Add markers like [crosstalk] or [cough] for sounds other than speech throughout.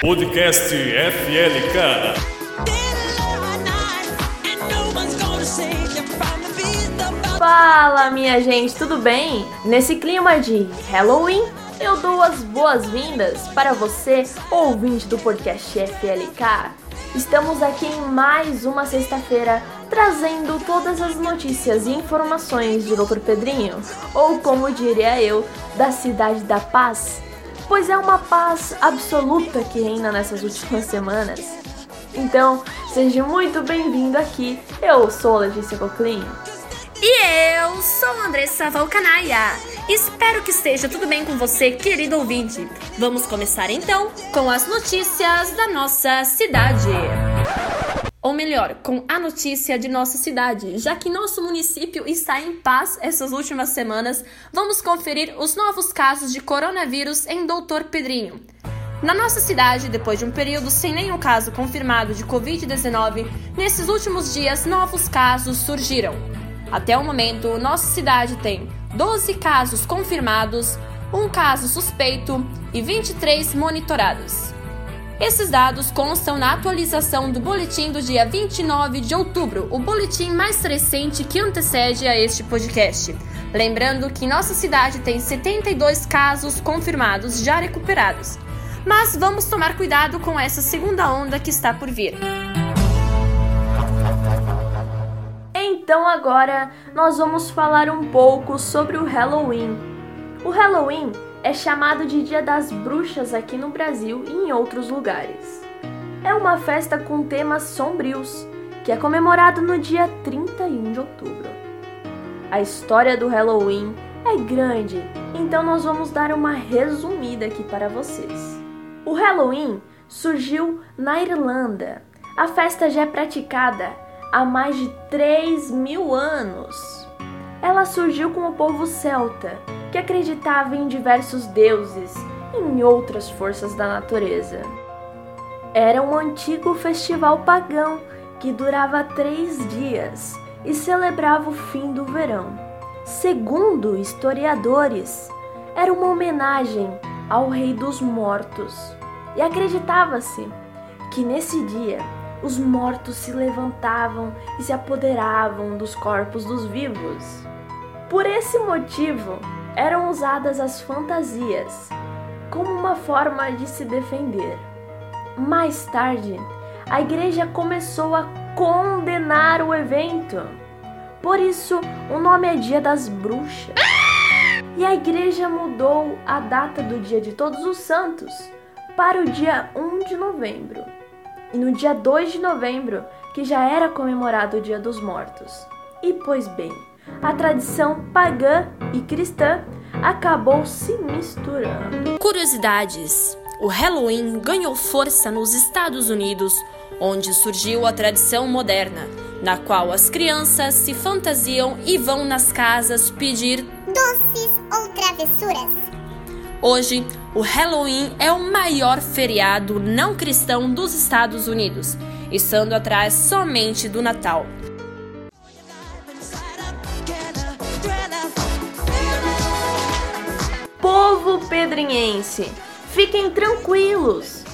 Podcast FLK. Fala, minha gente, tudo bem? Nesse clima de Halloween, eu dou as boas-vindas para você, ouvinte do podcast FLK. Estamos aqui em mais uma sexta-feira trazendo todas as notícias e informações de Dr. Pedrinho, ou como diria eu, da cidade da paz, pois é uma paz absoluta que reina nessas últimas semanas. Então, seja muito bem-vindo aqui. Eu sou a Letícia Coclinho. E eu sou Andressa Valcanaia. Espero que esteja tudo bem com você, querido ouvinte. Vamos começar então com as notícias da nossa cidade. Ou melhor, com a notícia de nossa cidade. Já que nosso município está em paz essas últimas semanas, vamos conferir os novos casos de coronavírus em Doutor Pedrinho. Na nossa cidade, depois de um período sem nenhum caso confirmado de Covid-19, nesses últimos dias novos casos surgiram. Até o momento, nossa cidade tem 12 casos confirmados, um caso suspeito e 23 monitorados. Esses dados constam na atualização do boletim do dia 29 de outubro, o boletim mais recente que antecede a este podcast. Lembrando que nossa cidade tem 72 casos confirmados já recuperados. Mas vamos tomar cuidado com essa segunda onda que está por vir. Então agora nós vamos falar um pouco sobre o Halloween. O Halloween é chamado de Dia das Bruxas aqui no Brasil e em outros lugares. É uma festa com temas sombrios, que é comemorado no dia 31 de outubro. A história do Halloween é grande, então nós vamos dar uma resumida aqui para vocês. O Halloween surgiu na Irlanda. A festa já é praticada há mais de 3 mil anos. Ela surgiu com o povo celta, acreditava em diversos deuses e em outras forças da natureza. Era um antigo festival pagão que durava três dias e celebrava o fim do verão. Segundo historiadores, era uma homenagem ao Rei dos Mortos e acreditava-se que nesse dia os mortos se levantavam e se apoderavam dos corpos dos vivos. Por esse motivo, eram usadas as fantasias como uma forma de se defender. Mais tarde, a igreja começou a condenar o evento. Por isso, o nome é Dia das Bruxas. E a igreja mudou a data do Dia de Todos os Santos para o dia 1 de novembro e no dia 2 de novembro, que já era comemorado o Dia dos Mortos. E pois bem, a tradição pagã e cristã acabou se misturando. Curiosidades: o Halloween ganhou força nos Estados Unidos, onde surgiu a tradição moderna, na qual as crianças se fantasiam e vão nas casas pedir doces ou travessuras. Hoje, o Halloween é o maior feriado não cristão dos Estados Unidos, estando atrás somente do Natal. Pedrinhense, fiquem tranquilos,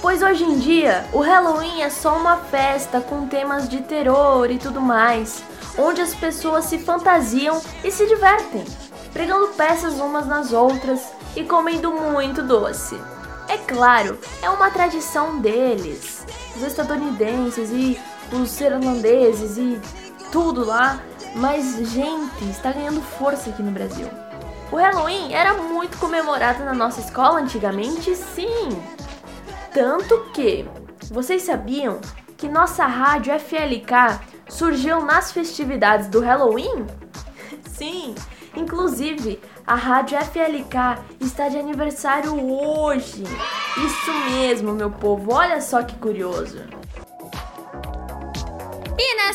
pois hoje em dia o Halloween é só uma festa com temas de terror e tudo mais, onde as pessoas se fantasiam e se divertem, pregando peças umas nas outras e comendo muito doce. É claro, é uma tradição deles. Os estadunidenses e os irlandeses e tudo lá, mas gente, está ganhando força aqui no Brasil. O Halloween era muito comemorado na nossa escola antigamente, sim. Tanto que vocês sabiam que nossa rádio FLK surgiu nas festividades do Halloween? [laughs] Sim, inclusive a Rádio FLK está de aniversário hoje. Isso mesmo, meu povo. Olha só que curioso.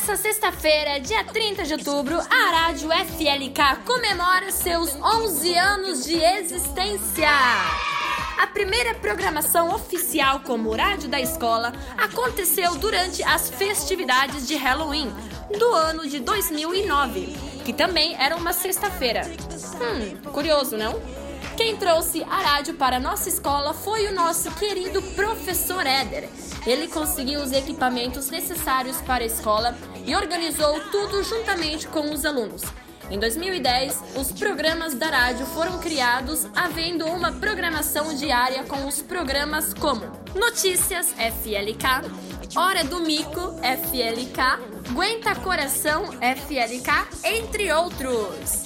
Nessa sexta-feira, dia 30 de outubro, a Rádio FLK comemora seus 11 anos de existência. A primeira programação oficial como rádio da escola aconteceu durante as festividades de Halloween do ano de 2009, que também era uma sexta-feira. Hum, curioso, não? Quem trouxe a rádio para a nossa escola foi o nosso querido professor Éder. Ele conseguiu os equipamentos necessários para a escola e organizou tudo juntamente com os alunos. Em 2010, os programas da rádio foram criados, havendo uma programação diária com os programas como Notícias FLK, Hora do Mico FLK, Aguenta Coração FLK, entre outros.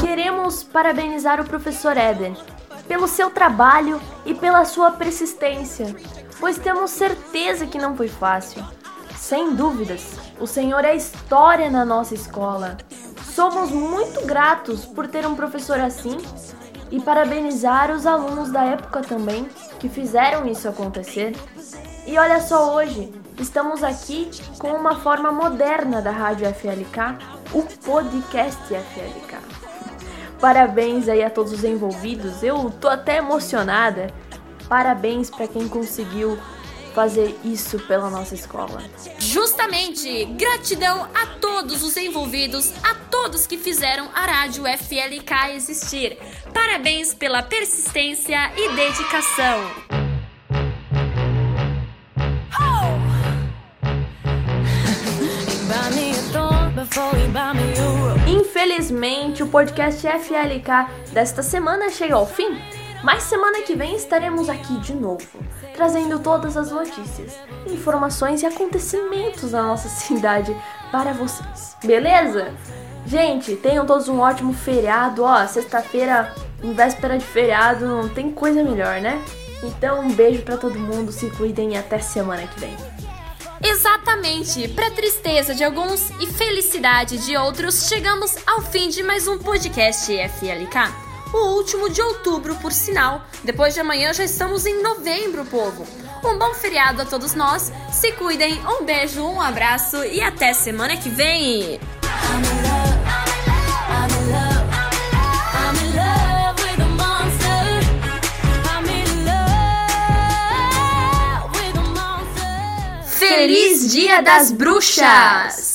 Queremos parabenizar o professor Eden pelo seu trabalho e pela sua persistência, pois temos certeza que não foi fácil. Sem dúvidas, o Senhor é história na nossa escola. Somos muito gratos por ter um professor assim e parabenizar os alunos da época também que fizeram isso acontecer. E olha só hoje, estamos aqui com uma forma moderna da Rádio FLK, o podcast FLK. Parabéns aí a todos os envolvidos, eu tô até emocionada. Parabéns para quem conseguiu fazer isso pela nossa escola. Justamente, gratidão a todos os envolvidos, a todos que fizeram a Rádio FLK existir. Parabéns pela persistência e dedicação. Infelizmente, o podcast FLK desta semana chega ao fim, mas semana que vem estaremos aqui de novo, trazendo todas as notícias, informações e acontecimentos da nossa [laughs] cidade para vocês. Beleza? Gente, tenham todos um ótimo feriado. Ó, sexta-feira, em véspera de feriado, não tem coisa melhor, né? Então, um beijo para todo mundo, se cuidem e até semana que vem. Exatamente, para tristeza de alguns e felicidade de outros, chegamos ao fim de mais um podcast FLK. O último de outubro, por sinal. Depois de amanhã já estamos em novembro, povo. Um bom feriado a todos nós. Se cuidem, um beijo, um abraço e até semana que vem. Dia das Bruxas!